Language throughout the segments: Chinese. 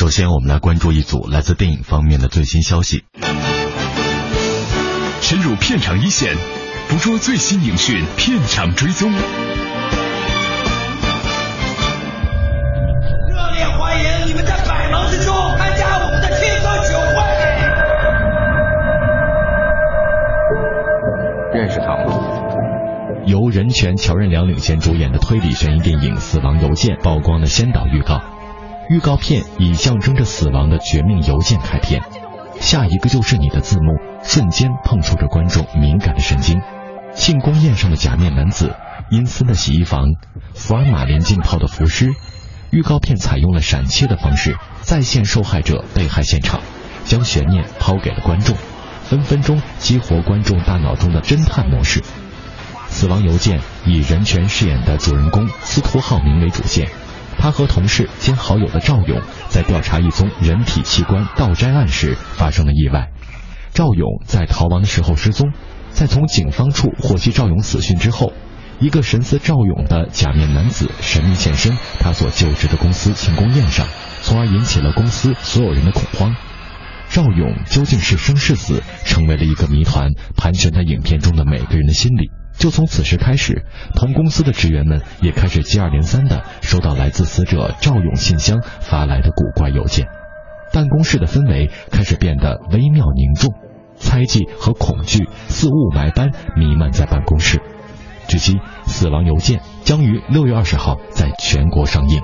首先，我们来关注一组来自电影方面的最新消息。深入片场一线，捕捉最新影讯，片场追踪。热烈欢迎你们在百忙之中参加我们的听歌酒会。认识他吗？由任泉、乔任梁领衔主演的推理悬疑电影《死亡邮件》曝光了先导预告。预告片以象征着死亡的绝命邮件开篇，下一个就是你的字幕瞬间碰触着观众敏感的神经。庆功宴上的假面男子，阴森的洗衣房，福尔马林浸泡的浮尸。预告片采用了闪切的方式再现受害者被害现场，将悬念抛给了观众，分分钟激活观众大脑中的侦探模式。死亡邮件以任泉饰演的主人公司徒浩明为主线，他和同事兼好友的赵勇在调查一宗人体器官盗摘案时发生了意外。赵勇在逃亡的时候失踪，在从警方处获悉赵勇死讯之后，一个神似赵勇的假面男子神秘现身他所就职的公司庆功宴上，从而引起了公司所有人的恐慌。赵勇究竟是生是死，成为了一个谜团，盘旋在影片中的每个人的心里。就从此时开始，同公司的职员们也开始接二连三的收到来自死者赵勇信箱发来的古怪邮件，办公室的氛围开始变得微妙凝重，猜忌和恐惧似雾霾般弥漫在办公室。据悉，《死亡邮件》将于六月二十号在全国上映。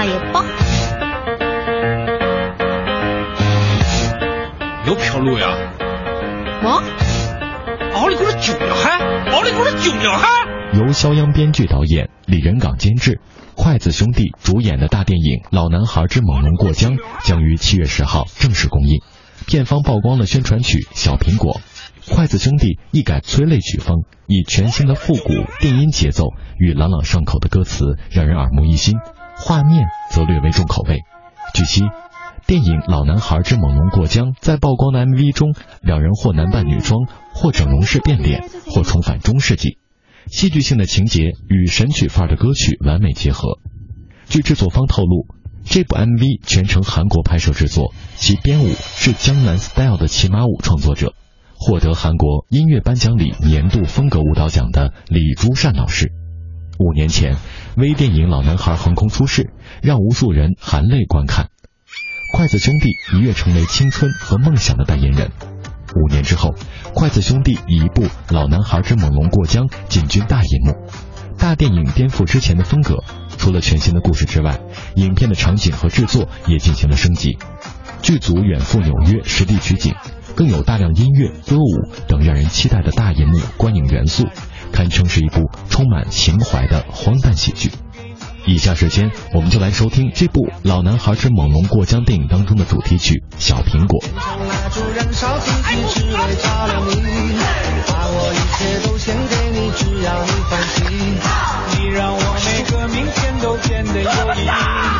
大爷抱。有飘路呀！么？奥利给我救了哈！奥利给我救了哈！由肖央编剧、导演，李仁港监制，筷子兄弟主演的大电影《老男孩之猛龙过江》将于七月十号正式公映。片方曝光了宣传曲《小苹果》，筷子兄弟一改催泪曲风，以全新的复古电音节奏与朗朗上口的歌词，让人耳目一新。画面则略微重口味。据悉，电影《老男孩之猛龙过江》在曝光的 MV 中，两人或男扮女装，或整容式变脸，或重返中世纪。戏剧性的情节与神曲范儿的歌曲完美结合。据制作方透露，这部 MV 全程韩国拍摄制作，其编舞是江南 Style 的骑马舞创作者，获得韩国音乐颁奖礼年度风格舞蹈奖的李朱善老师。五年前，微电影《老男孩》横空出世，让无数人含泪观看。筷子兄弟一跃成为青春和梦想的代言人。五年之后，筷子兄弟以一部《老男孩之猛龙过江》进军大银幕。大电影颠覆之前的风格，除了全新的故事之外，影片的场景和制作也进行了升级。剧组远赴纽约实地取景，更有大量音乐、歌舞等让人期待的大银幕观影元素，堪称是一部充满情怀的荒诞喜剧。以下时间，我们就来收听这部《老男孩之猛龙过江》电影当中的主题曲《小苹果》。让我每个明天都变得有意义。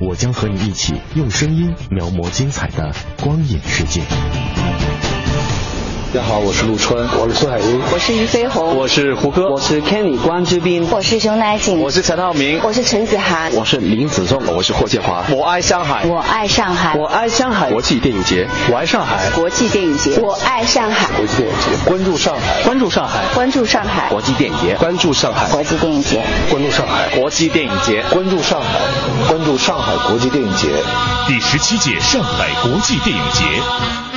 我将和你一起用声音描摹精彩的光影世界。大家好，我是陆川，我是苏海英，我是俞飞鸿，我是胡歌，我是 Kenny 关之斌，我是熊乃瑾，我是陈浩民，我是陈子涵，我是林子仲，我是霍建华。我爱上海，我爱上海，我爱上海。国际电影节，我爱上海。国际电影节，我爱上海。国际电影节，关注上海，关注上海，关注上海。国际电影节，关注上海。国际电影节，关注上海。国际电影节，关注上海，关注上海国际电影节。第十七届上海国际电影节。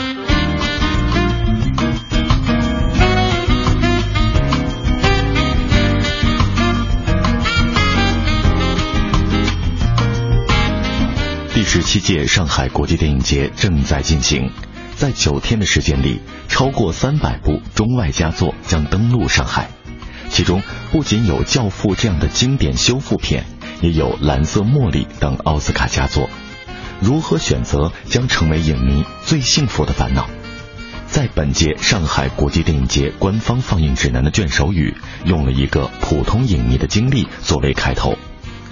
第十七届上海国际电影节正在进行，在九天的时间里，超过三百部中外佳作将登陆上海。其中不仅有《教父》这样的经典修复片，也有《蓝色茉莉》等奥斯卡佳作。如何选择将成为影迷最幸福的烦恼。在本届上海国际电影节官方放映指南的卷首语，用了一个普通影迷的经历作为开头。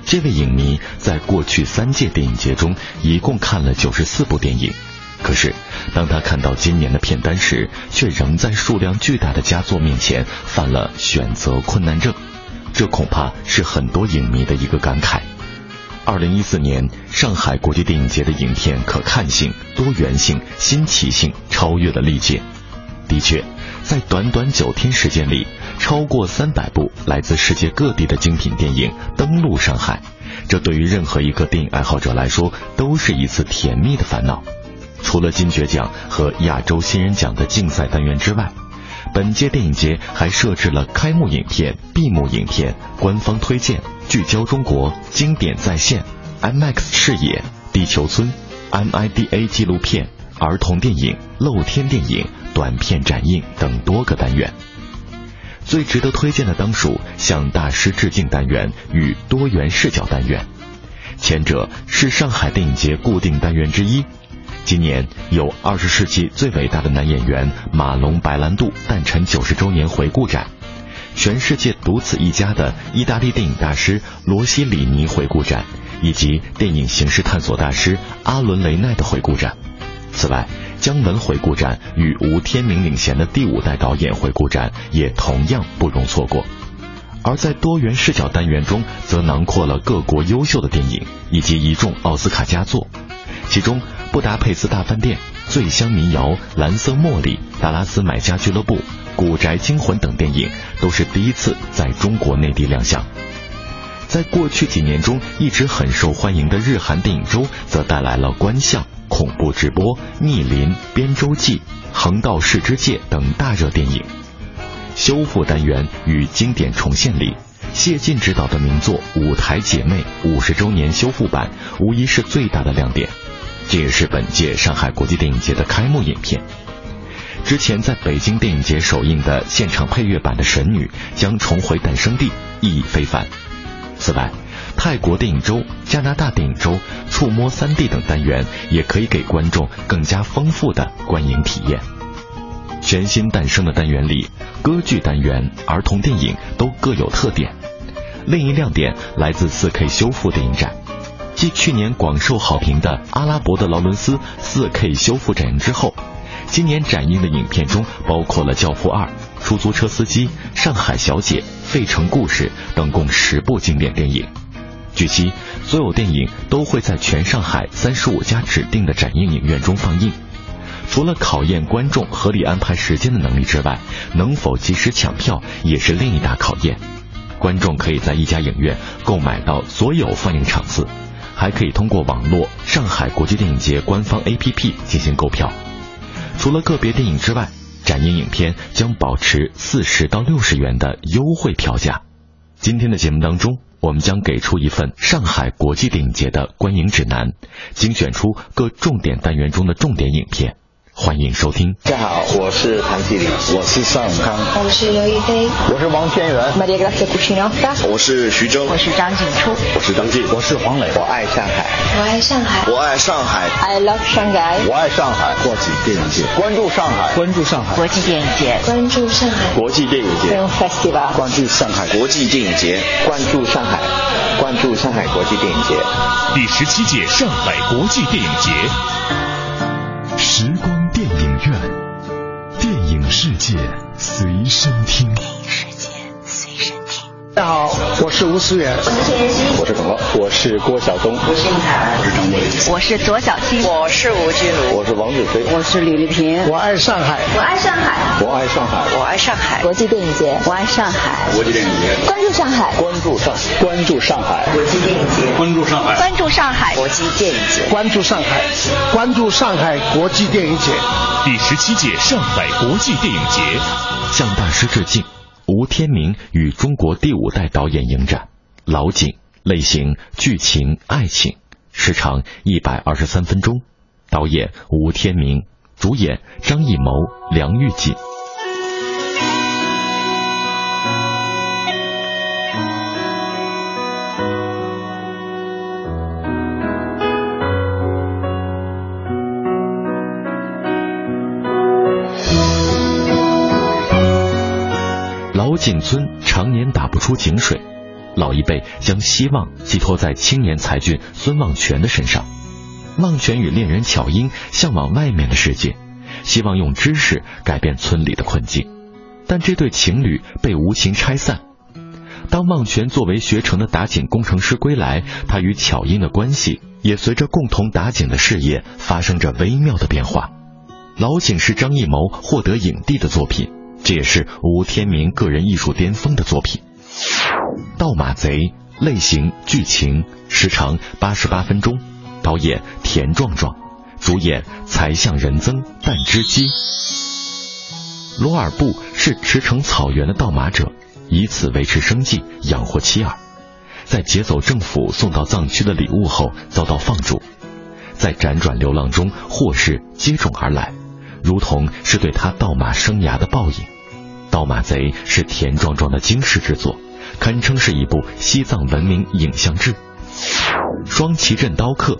这位影迷在过去三届电影节中一共看了九十四部电影，可是当他看到今年的片单时，却仍在数量巨大的佳作面前犯了选择困难症。这恐怕是很多影迷的一个感慨。二零一四年上海国际电影节的影片可看性、多元性、新奇性超越了历届。的确，在短短九天时间里，超过三百部来自世界各地的精品电影登陆上海，这对于任何一个电影爱好者来说都是一次甜蜜的烦恼。除了金爵奖和亚洲新人奖的竞赛单元之外，本届电影节还设置了开幕影片、闭幕影片、官方推荐、聚焦中国、经典再现、IMAX 视野、地球村、MIDA 纪录片、儿童电影、露天电影、短片展映等多个单元。最值得推荐的当属向大师致敬单元与多元视角单元。前者是上海电影节固定单元之一。今年有二十世纪最伟大的男演员马龙·白兰度诞辰九十周年回顾展，全世界独此一家的意大利电影大师罗西里尼回顾展，以及电影形式探索大师阿伦·雷奈的回顾展。此外，姜文回顾展与吴天明领衔的第五代导演回顾展也同样不容错过。而在多元视角单元中，则囊括了各国优秀的电影以及一众奥斯卡佳作，其中《布达佩斯大饭店》《醉乡民谣》《蓝色茉莉》《达拉斯买家俱乐部》《古宅惊魂》等电影都是第一次在中国内地亮相。在过去几年中一直很受欢迎的日韩电影周，则带来了《观象》《恐怖直播》《逆林》《边州记》《横道世之介》等大热电影。修复单元与经典重现里，谢晋执导的名作《舞台姐妹》五十周年修复版，无疑是最大的亮点。这也是本届上海国际电影节的开幕影片。之前在北京电影节首映的现场配乐版的《神女》将重回诞生地，意义非凡。此外，泰国电影周、加拿大电影周、触摸 3D 等单元也可以给观众更加丰富的观影体验。全新诞生的单元里，歌剧单元、儿童电影都各有特点。另一亮点来自 4K 修复电影展，继去年广受好评的《阿拉伯的劳伦斯》4K 修复展映之后，今年展映的影片中包括了《教父二》《出租车司机》《上海小姐》《费城故事》等共十部经典电影。据悉，所有电影都会在全上海三十五家指定的展映影院中放映。除了考验观众合理安排时间的能力之外，能否及时抢票也是另一大考验。观众可以在一家影院购买到所有放映场次，还可以通过网络上海国际电影节官方 APP 进行购票。除了个别电影之外，展映影片将保持四十到六十元的优惠票价。今天的节目当中，我们将给出一份上海国际电影节的观影指南，精选出各重点单元中的重点影片。欢迎收听。大家好，我是谭继礼，我是尚永康，我是刘亦菲，我是王天元，我是徐峥，我是张景初，我是张晋，我是黄磊。我爱上海，我爱上海，我爱上海，I love Shanghai，我爱上海。国际电影节，关注上海，关注上海，国际电影节，关注上海，国际电影节。Film Festival，关注上海，国际电影节，关注上海，关注上海国际电影节。第十七届上海国际电影节，时光院，电影世界随身听。大家好，我是吴思远，我是陈妍希，我是耿乐，我是郭晓东，我是尹凯儿，我是张伟，我是左小青，我是吴君如，我是王志飞，我是李丽萍。我爱上海，我爱上海，我爱上海，我爱上海。国际电影节，我爱上海。国际电影节，关注上海，关注上，关注上海。国际电影节，关注上海，关注上海。国际电影节，关注上海，关注上海国际电影节。第十七届上海国际电影节，向大师致敬。吴天明与中国第五代导演迎战，老井类型剧情爱情，时长一百二十三分钟，导演吴天明，主演张艺谋、梁玉锦。井村常年打不出井水，老一辈将希望寄托在青年才俊孙望全的身上。望全与恋人巧英向往外面的世界，希望用知识改变村里的困境，但这对情侣被无情拆散。当望全作为学成的打井工程师归来，他与巧英的关系也随着共同打井的事业发生着微妙的变化。老井是张艺谋获得影帝的作品。这也是吴天明个人艺术巅峰的作品，《盗马贼》类型剧情时长八十八分钟，导演田壮壮，主演才向仁增、但之基。罗尔布是驰骋草原的盗马者，以此维持生计，养活妻儿。在劫走政府送到藏区的礼物后，遭到放逐，在辗转流浪中，祸事接踵而来。如同是对他盗马生涯的报应，盗马贼》是田壮壮的惊世之作，堪称是一部西藏文明影像志。《双旗镇刀客》，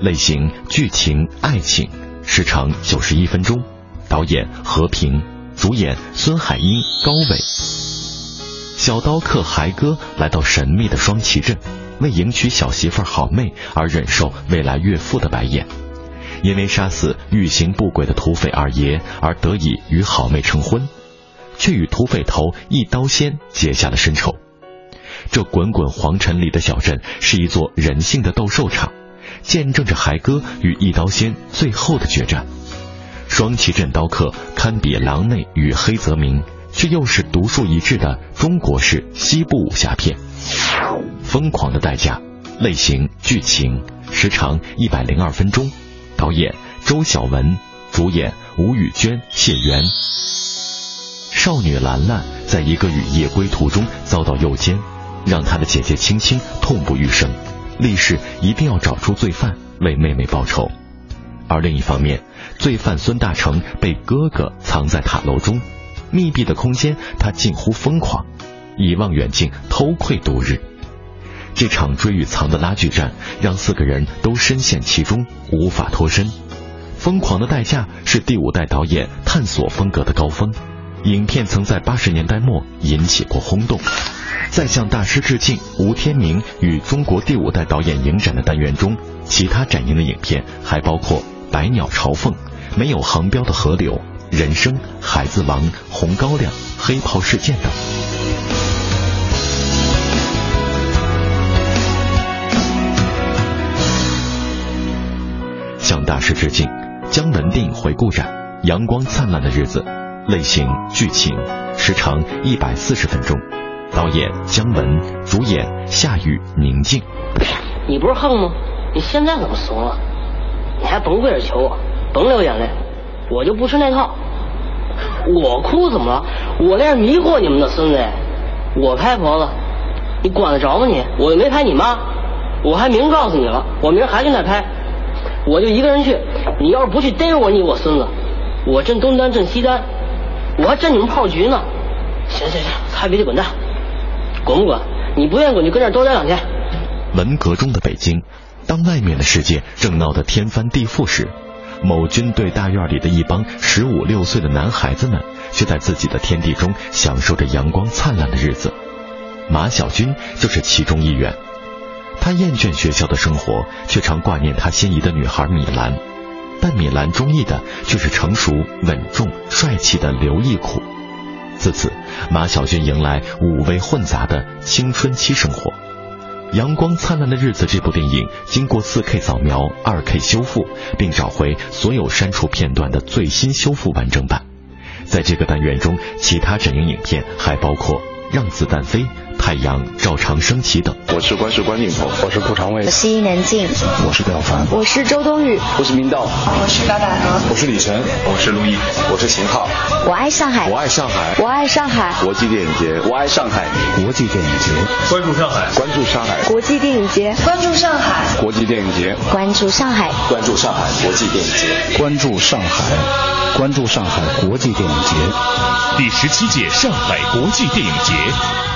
类型剧情爱情，时长九十一分钟，导演何平，主演孙海英、高伟。小刀客孩哥来到神秘的双旗镇，为迎娶小媳妇好妹而忍受未来岳父的白眼，因为杀死欲行不轨的土匪二爷而得以与好妹成婚，却与土匪头一刀仙结下了深仇。这滚滚黄尘里的小镇是一座人性的斗兽场，见证着孩哥与一刀仙最后的决战。双旗镇刀客堪比狼内与黑泽明。却又是独树一帜的中国式西部武侠片，《疯狂的代价》类型剧情，时长一百零二分钟，导演周晓文，主演吴宇娟、谢元。少女兰兰在一个雨夜归途中遭到诱奸，让她的姐姐青青痛不欲生，立誓一定要找出罪犯为妹妹报仇。而另一方面，罪犯孙大成被哥哥藏在塔楼中。密闭的空间，他近乎疯狂，以望远镜偷窥度日。这场追与藏的拉锯战，让四个人都深陷其中，无法脱身。疯狂的代价是第五代导演探索风格的高峰。影片曾在八十年代末引起过轰动。在向大师致敬吴天明与中国第五代导演影展的单元中，其他展映的影片还包括《百鸟朝凤》《没有航标的河流》。人生、孩子王、红高粱、黑袍事件等。向大师致敬。姜文电影回顾展，《阳光灿烂的日子》，类型剧情，时长一百四十分钟，导演姜文，主演夏雨、宁静。你不是横吗？你现在怎么怂了？你还甭跪着求我，甭流眼泪。我就不吃那套，我哭怎么了？我那是迷惑你们的孙子，我拍婆子，你管得着吗你？我又没拍你妈，我还明告诉你了，我明儿还去那拍，我就一个人去，你要是不去逮着我，你我孙子，我镇东单镇西单，我还镇你们炮局呢。行行行，擦鼻涕滚蛋，滚不滚？你不愿意滚就跟这儿多待两天。文革中的北京，当外面的世界正闹得天翻地覆时。某军队大院里的一帮十五六岁的男孩子们，却在自己的天地中享受着阳光灿烂的日子。马小军就是其中一员。他厌倦学校的生活，却常挂念他心仪的女孩米兰。但米兰中意的却是成熟、稳重、帅气的刘义苦。自此，马小军迎来五味混杂的青春期生活。《阳光灿烂的日子》这部电影经过 4K 扫描、2K 修复，并找回所有删除片段的最新修复完整版。在这个单元中，其他展映影片还包括《让子弹飞》。太阳照常升起等。我是关世关镜头，我是顾长卫，我是伊能静，我是廖凡，我是周冬雨，我是明道，我是高大河，我是李晨，我是陆毅，我是秦昊。我爱上海，我爱上海，我爱上海。国际电影节，我爱上海。国际电影节，关注上海，关注上海。国际电影节，关注上海。国际电影节，关注上海，关注上海国际电影节，关注上海，关注上海国际电影节。第十七届上海国际电影节。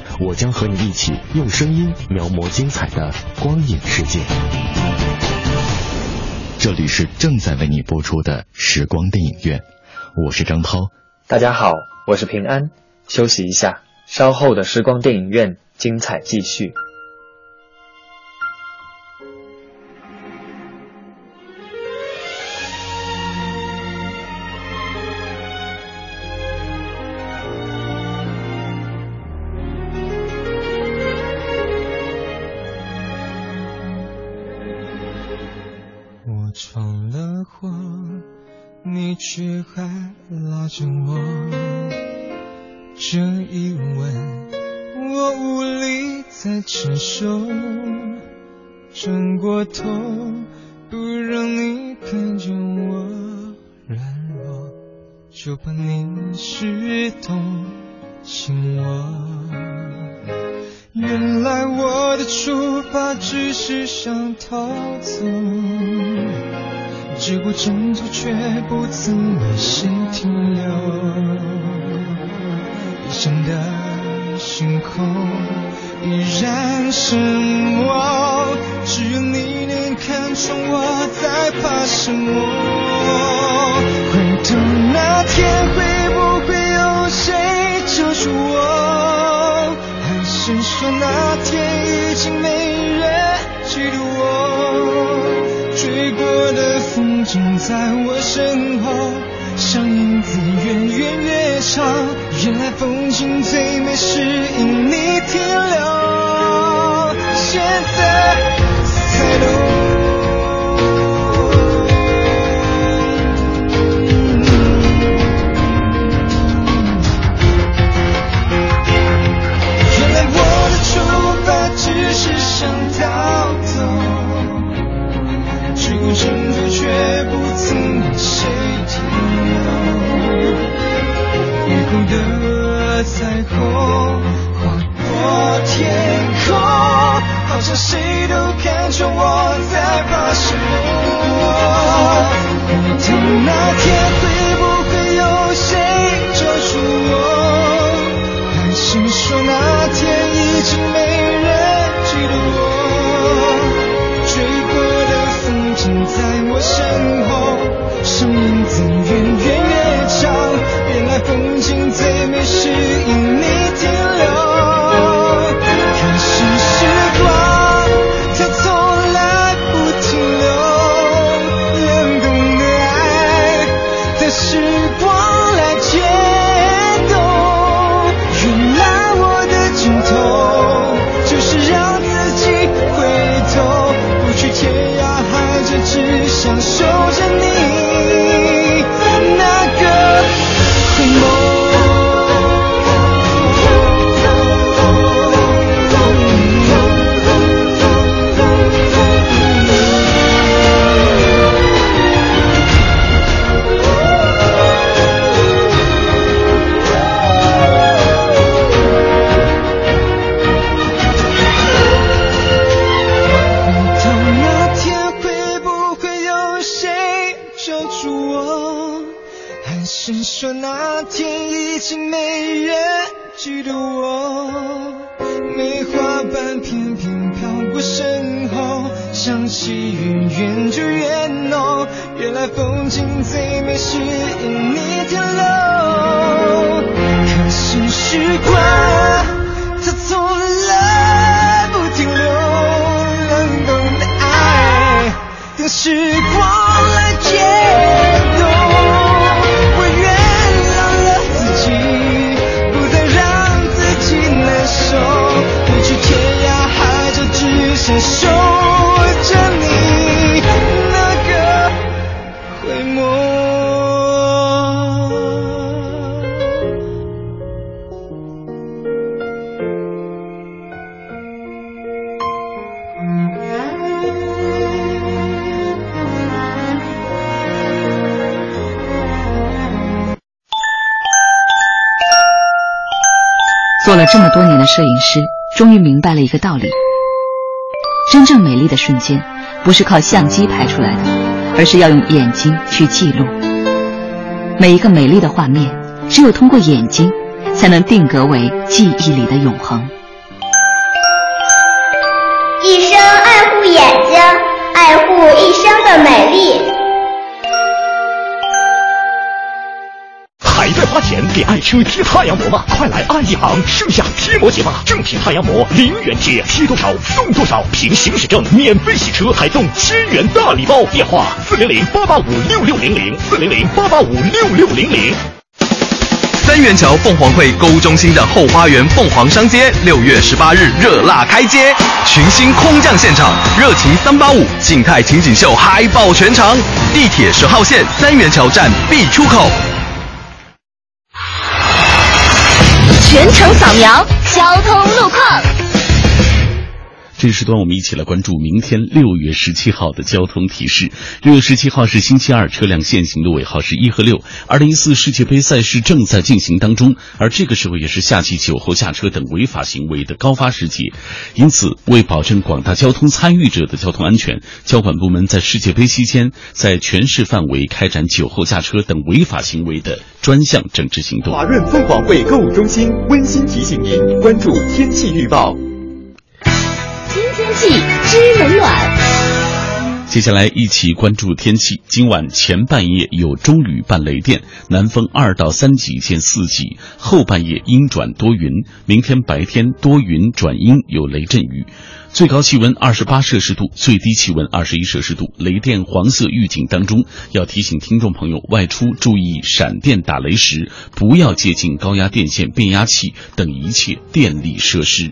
我将和你一起用声音描摹精彩的光影世界。这里是正在为你播出的时光电影院，我是张涛。大家好，我是平安。休息一下，稍后的时光电影院精彩继续。的风景在我身后。像影子越远越长，原来风景最美是因你停留。现在才懂。征途却不曾为谁停留。雨后的彩虹划过天空，好像谁都看穿我在怕什么。回头那天会不会有谁救赎我？还是说那在我身后，生命怎越远越长。原来风景最美是因你停留。这么多年的摄影师，终于明白了一个道理：真正美丽的瞬间，不是靠相机拍出来的，而是要用眼睛去记录。每一个美丽的画面，只有通过眼睛，才能定格为记忆里的永恒。一生爱护眼睛，爱护一生的美丽。给爱车贴太阳膜吗？快来爱一行盛夏贴膜节吧！正品太阳膜零元贴，贴多少送多少，凭行驶证免费洗车，还送千元大礼包。电话：四零零八八五六六零零，四零零八八五六六零零。三元桥凤凰汇购物中心的后花园凤凰商街，六月十八日热辣开街，群星空降现场，热情三八五静态情景秀嗨爆全场，地铁十号线三元桥站 B 出口。全程扫描交通路况。这时段，我们一起来关注明天六月十七号的交通提示。六月十七号是星期二，车辆限行的尾号是一和六。二零一四世界杯赛事正在进行当中，而这个时候也是夏季、酒后驾车等违法行为的高发时节。因此，为保证广大交通参与者的交通安全，交管部门在世界杯期间，在全市范围开展酒后驾车等违法行为的专项整治行动。华润凤凰汇购物中心温馨提醒您关注天气预报。新天气知冷暖。接下来一起关注天气。今晚前半夜有中雨伴雷电，南风二到三级见四级。后半夜阴转多云，明天白天多云转阴，有雷阵雨。最高气温二十八摄氏度，最低气温二十一摄氏度。雷电黄色预警当中，要提醒听众朋友外出注意闪电打雷时，不要接近高压电线、变压器等一切电力设施。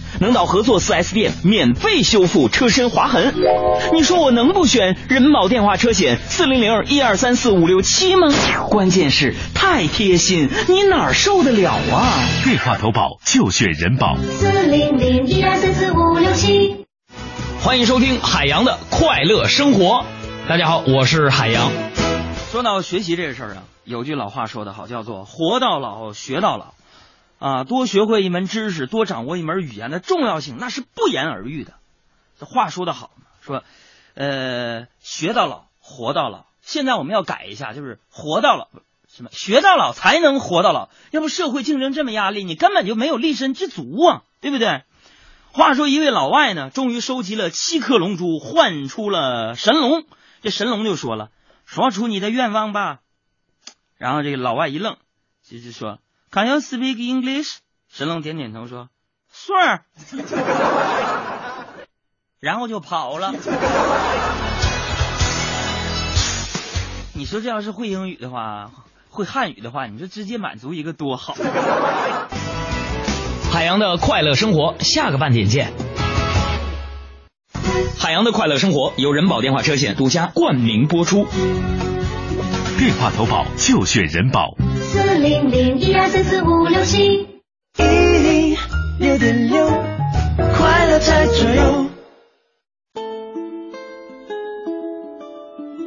能到合作 4S 店免费修复车身划痕，你说我能不选人保电话车险四零零一二三四五六七吗？关键是太贴心，你哪受得了啊？电话投保就选人保四零零一二三四五六七。欢迎收听海洋的快乐生活，大家好，我是海洋。说到学习这个事儿啊，有句老话说得好，叫做活到老学到老。啊，多学会一门知识，多掌握一门语言的重要性，那是不言而喻的。这话说的好说，呃，学到老，活到老。现在我们要改一下，就是活到老，什么学到老才能活到老。要不社会竞争这么压力，你根本就没有立身之足啊，对不对？话说一位老外呢，终于收集了七颗龙珠，换出了神龙。这神龙就说了：“说出你的愿望吧。”然后这个老外一愣，就就说。Can you speak English？神龙点点头说：“Sure。”然后就跑了。你说这要是会英语的话，会汉语的话，你说直接满足一个多好。海洋的快乐生活，下个半点见。海洋的快乐生活由人保电话车险独家冠名播出。电话投保就选人保。四零零一二三四五六七，一零六点六，快乐在左右。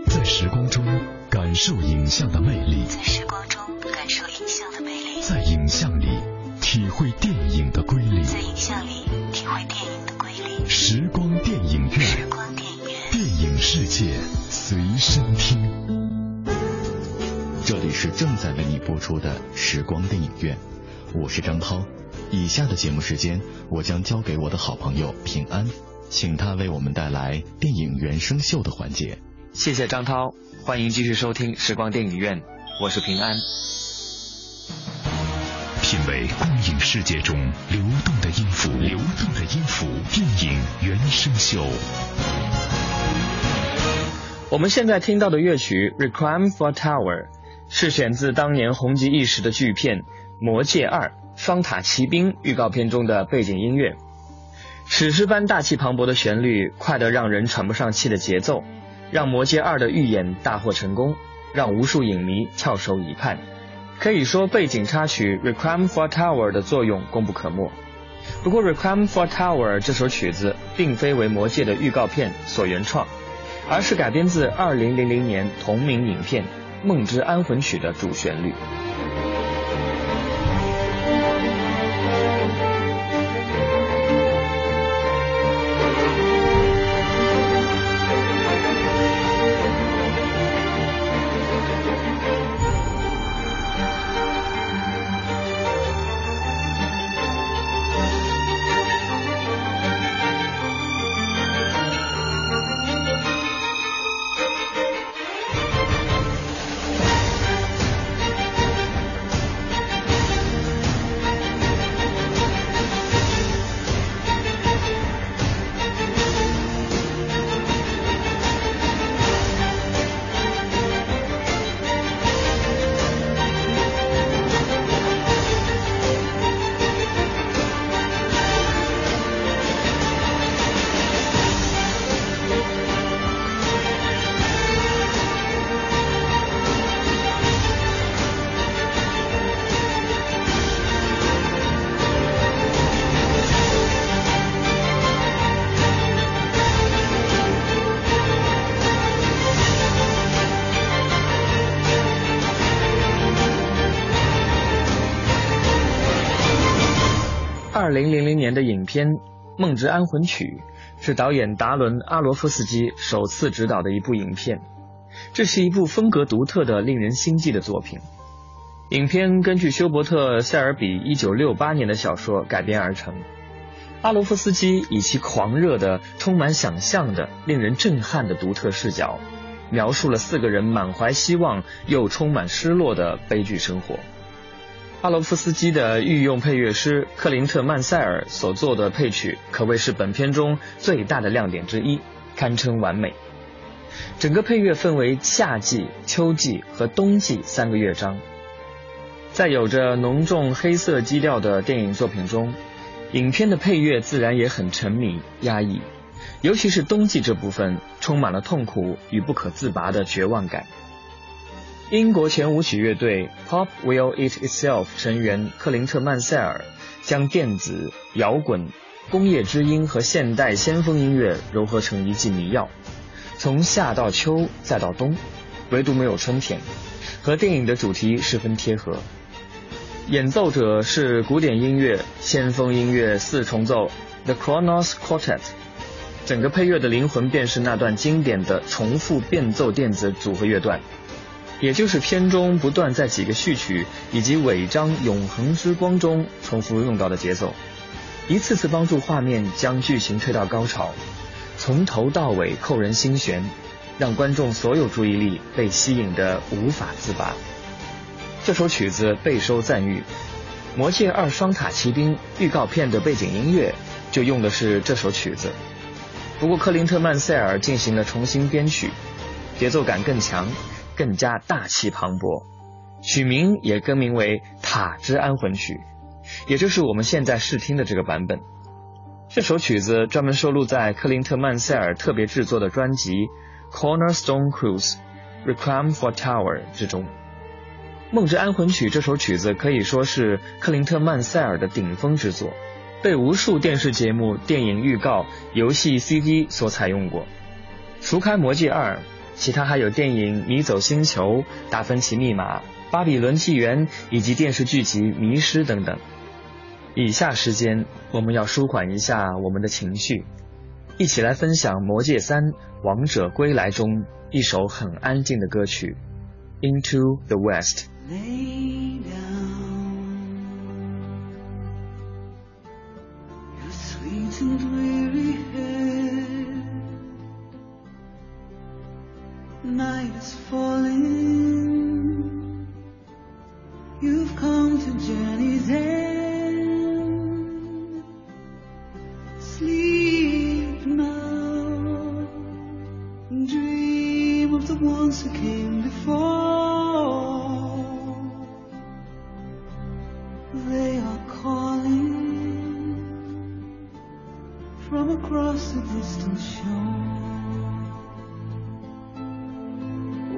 在时光中感受影像的魅力，在时光中感受影像的魅力，在影像里体会电影的瑰丽，在影像里体会电影的瑰丽。时光电影院，时光电影院，电影世界随身听。是正在为你播出的时光电影院，我是张涛。以下的节目时间，我将交给我的好朋友平安，请他为我们带来电影原声秀的环节。谢谢张涛，欢迎继续收听时光电影院，我是平安。品味光影世界中流动的音符，流动的音符，电影原声秀。我们现在听到的乐曲《Requiem for Tower》。是选自当年红极一时的巨片《魔戒二：双塔奇兵》预告片中的背景音乐，史诗般大气磅礴的旋律，快得让人喘不上气的节奏，让《魔戒二》的预演大获成功，让无数影迷翘首以盼。可以说，背景插曲《Requiem for Tower》的作用功不可没。不过，《Requiem for Tower》这首曲子并非为《魔戒》的预告片所原创，而是改编自2000年同名影片。《梦之安魂曲》的主旋律。之安魂曲》是导演达伦·阿罗夫斯基首次执导的一部影片，这是一部风格独特的、令人心悸的作品。影片根据休伯特·塞尔比1968年的小说改编而成。阿罗夫斯基以其狂热的、充满想象的、令人震撼的独特视角，描述了四个人满怀希望又充满失落的悲剧生活。阿罗夫斯基的御用配乐师克林特·曼塞尔所做的配曲，可谓是本片中最大的亮点之一，堪称完美。整个配乐分为夏季、秋季和冬季三个乐章。在有着浓重黑色基调的电影作品中，影片的配乐自然也很沉迷、压抑，尤其是冬季这部分，充满了痛苦与不可自拔的绝望感。英国前舞曲乐队 Pop Will Eat Itself 成员克林特·曼塞尔将电子、摇滚、工业之音和现代先锋音乐糅合成一剂迷药，从夏到秋再到冬，唯独没有春天，和电影的主题十分贴合。演奏者是古典音乐、先锋音乐四重奏 The Kronos Quartet，整个配乐的灵魂便是那段经典的重复变奏电子组合乐段，也就是片中不断在几个序曲以及尾章《永恒之光》中重复用到的节奏，一次次帮助画面将剧情推到高潮，从头到尾扣人心弦，让观众所有注意力被吸引得无法自拔。这首曲子备受赞誉，《魔戒二：双塔奇兵》预告片的背景音乐就用的是这首曲子。不过克林特·曼塞尔进行了重新编曲，节奏感更强，更加大气磅礴。曲名也更名为《塔之安魂曲》，也就是我们现在试听的这个版本。这首曲子专门收录在克林特·曼塞尔特别制作的专辑《Cornerstone Cruise: Requiem for Tower》之中。《梦之安魂曲》这首曲子可以说是克林特·曼塞尔的顶峰之作，被无数电视节目、电影预告、游戏 CD 所采用过。除开《魔戒二》，其他还有电影《迷走星球》《达芬奇密码》《巴比伦纪元》以及电视剧集《迷失》等等。以下时间，我们要舒缓一下我们的情绪，一起来分享《魔戒三：王者归来》中一首很安静的歌曲《Into the West》。Sweet to be head. Night is falling. You've come to journey's end. Sleep now. Dream of the ones who came before. They are calling from across the distant shore.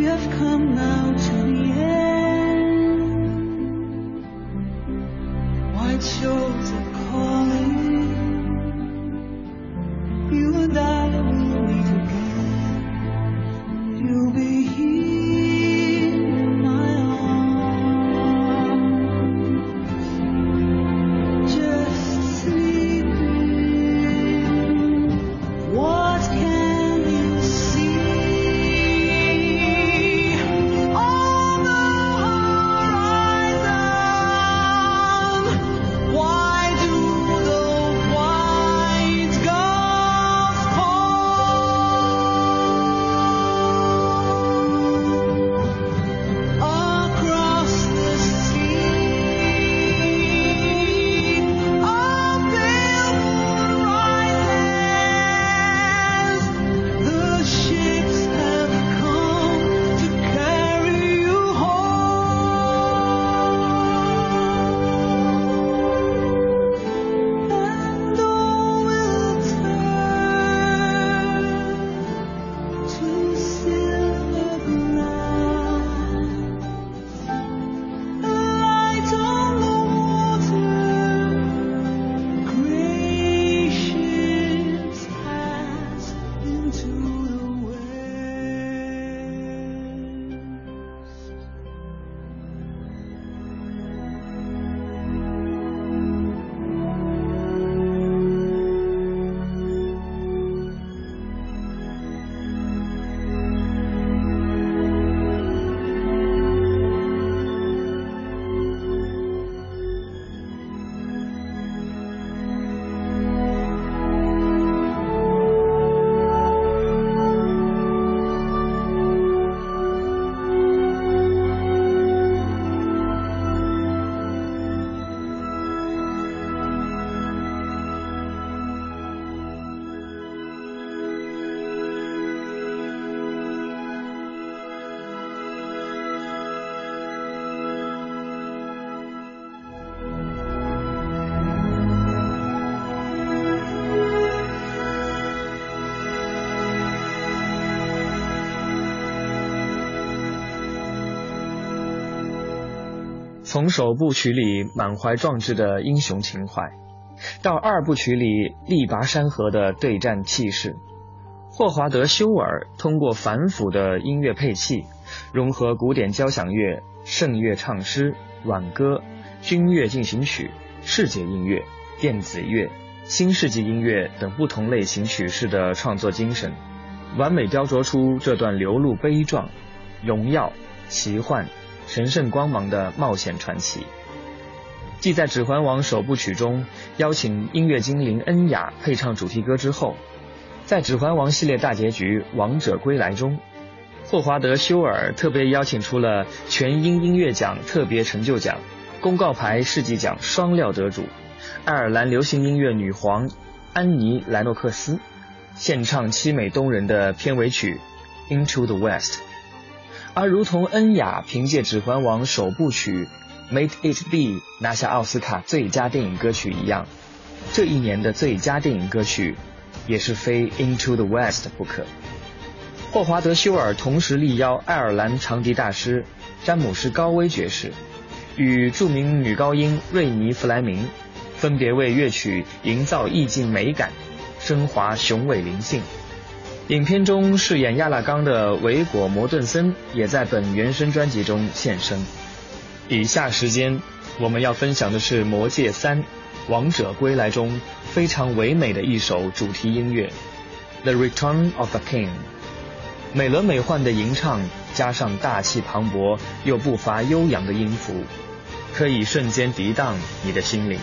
We have come now to the end. 从首部曲里满怀壮志的英雄情怀，到二部曲里力拔山河的对战气势，霍华德·休尔通过繁复的音乐配器，融合古典交响乐、圣乐唱诗、挽歌、军乐进行曲、世界音乐、电子乐、新世纪音乐等不同类型曲式的创作精神，完美雕琢出这段流露悲壮、荣耀、奇幻。神圣光芒的冒险传奇，继在《指环王》首部曲中邀请音乐精灵恩雅配唱主题歌之后，在《指环王》系列大结局《王者归来》中，霍华德·休尔特别邀请出了全英音乐奖特别成就奖、公告牌世纪奖双料得主、爱尔兰流行音乐女皇安妮·莱诺克斯，献唱凄美动人的片尾曲《Into the West》。而如同恩雅凭借《指环王》首部曲《Made It Be》拿下奥斯卡最佳电影歌曲一样，这一年的最佳电影歌曲也是非《Into the West》不可。霍华德·休尔同时力邀爱尔兰长笛大师詹姆斯·高威爵士与著名女高音瑞尼·弗莱明，分别为乐曲营造意境美感，升华雄伟灵性。影片中饰演亚拉冈的维果·摩顿森也在本原声专辑中现身。以下时间，我们要分享的是《魔戒三：王者归来》中非常唯美的一首主题音乐，《The Return of the King》。美轮美奂的吟唱，加上大气磅礴又不乏悠扬的音符，可以瞬间涤荡你的心灵。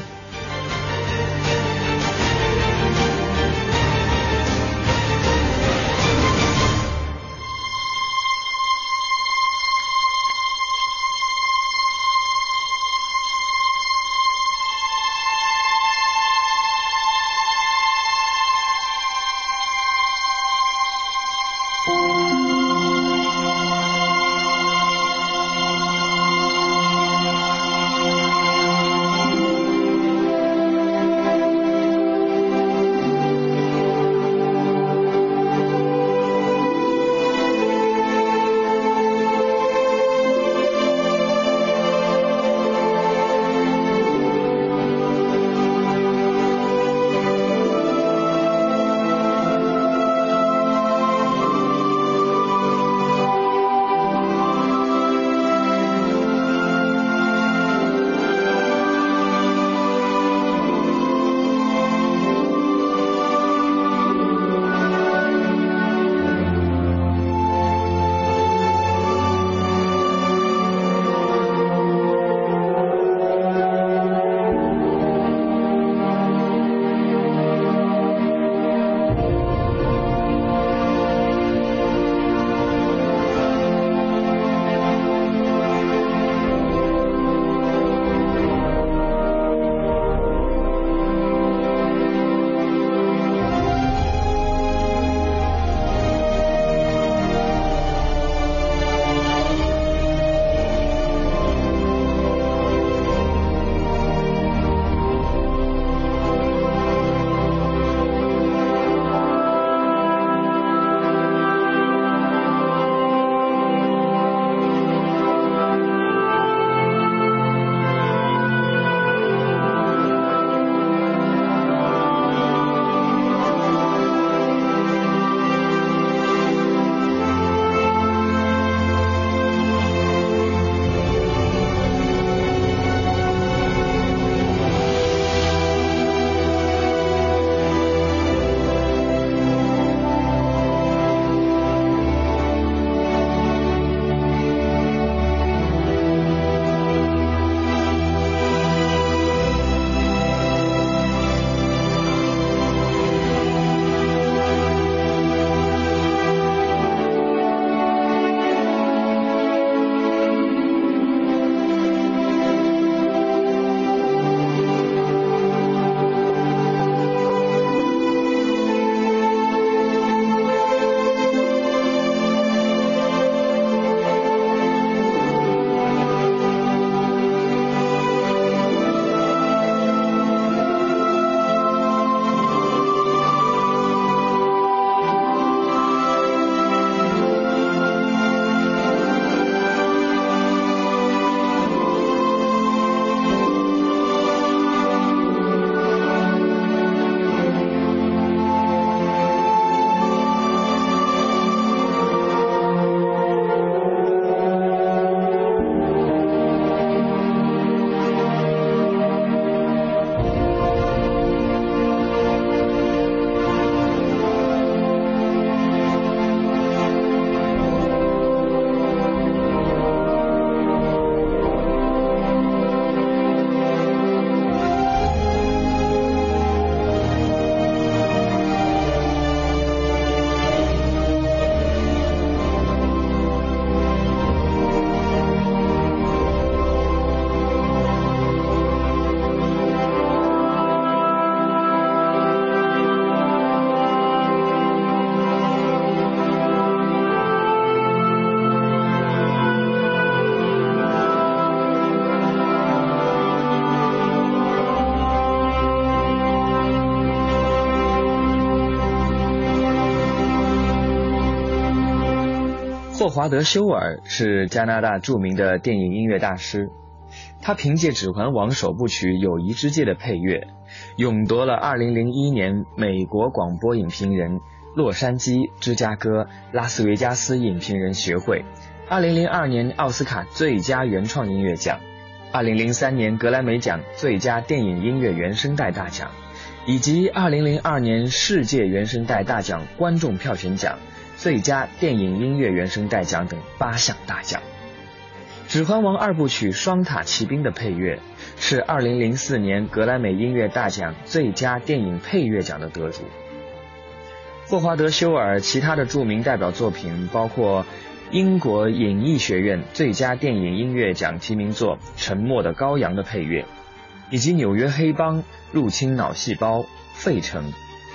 霍华德·休尔是加拿大著名的电影音乐大师，他凭借《指环王》首部曲《友谊之戒》的配乐，勇夺了2001年美国广播影评人、洛杉矶、芝加哥、拉斯维加斯影评人学会2002年奥斯卡最佳原创音乐奖、2003年格莱美奖最佳电影音乐原声带大奖，以及2002年世界原声带大奖观众票选奖。最佳电影音乐原声带奖等八项大奖，《指环王》二部曲《双塔奇兵》的配乐是2004年格莱美音乐大奖最佳电影配乐奖的得主。霍华德·休尔其他的著名代表作品包括英国影艺学院最佳电影音乐奖提名作《沉默的羔羊》的配乐，以及纽约黑帮、入侵脑细胞、费城、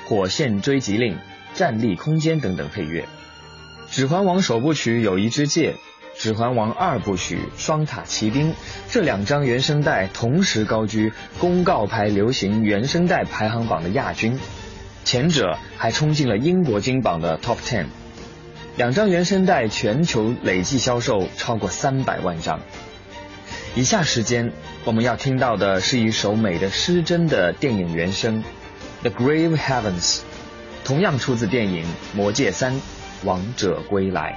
火线追缉令。站立空间等等配乐，《指环王》首部曲《友谊之戒》，《指环王》二部曲《双塔奇兵》这两张原声带同时高居公告牌流行原声带排行榜的亚军，前者还冲进了英国金榜的 Top Ten。两张原声带全球累计销售超过三百万张。以下时间我们要听到的是一首美的失真的电影原声，《The Grave Heavens》。同样出自电影《魔戒三：王者归来》。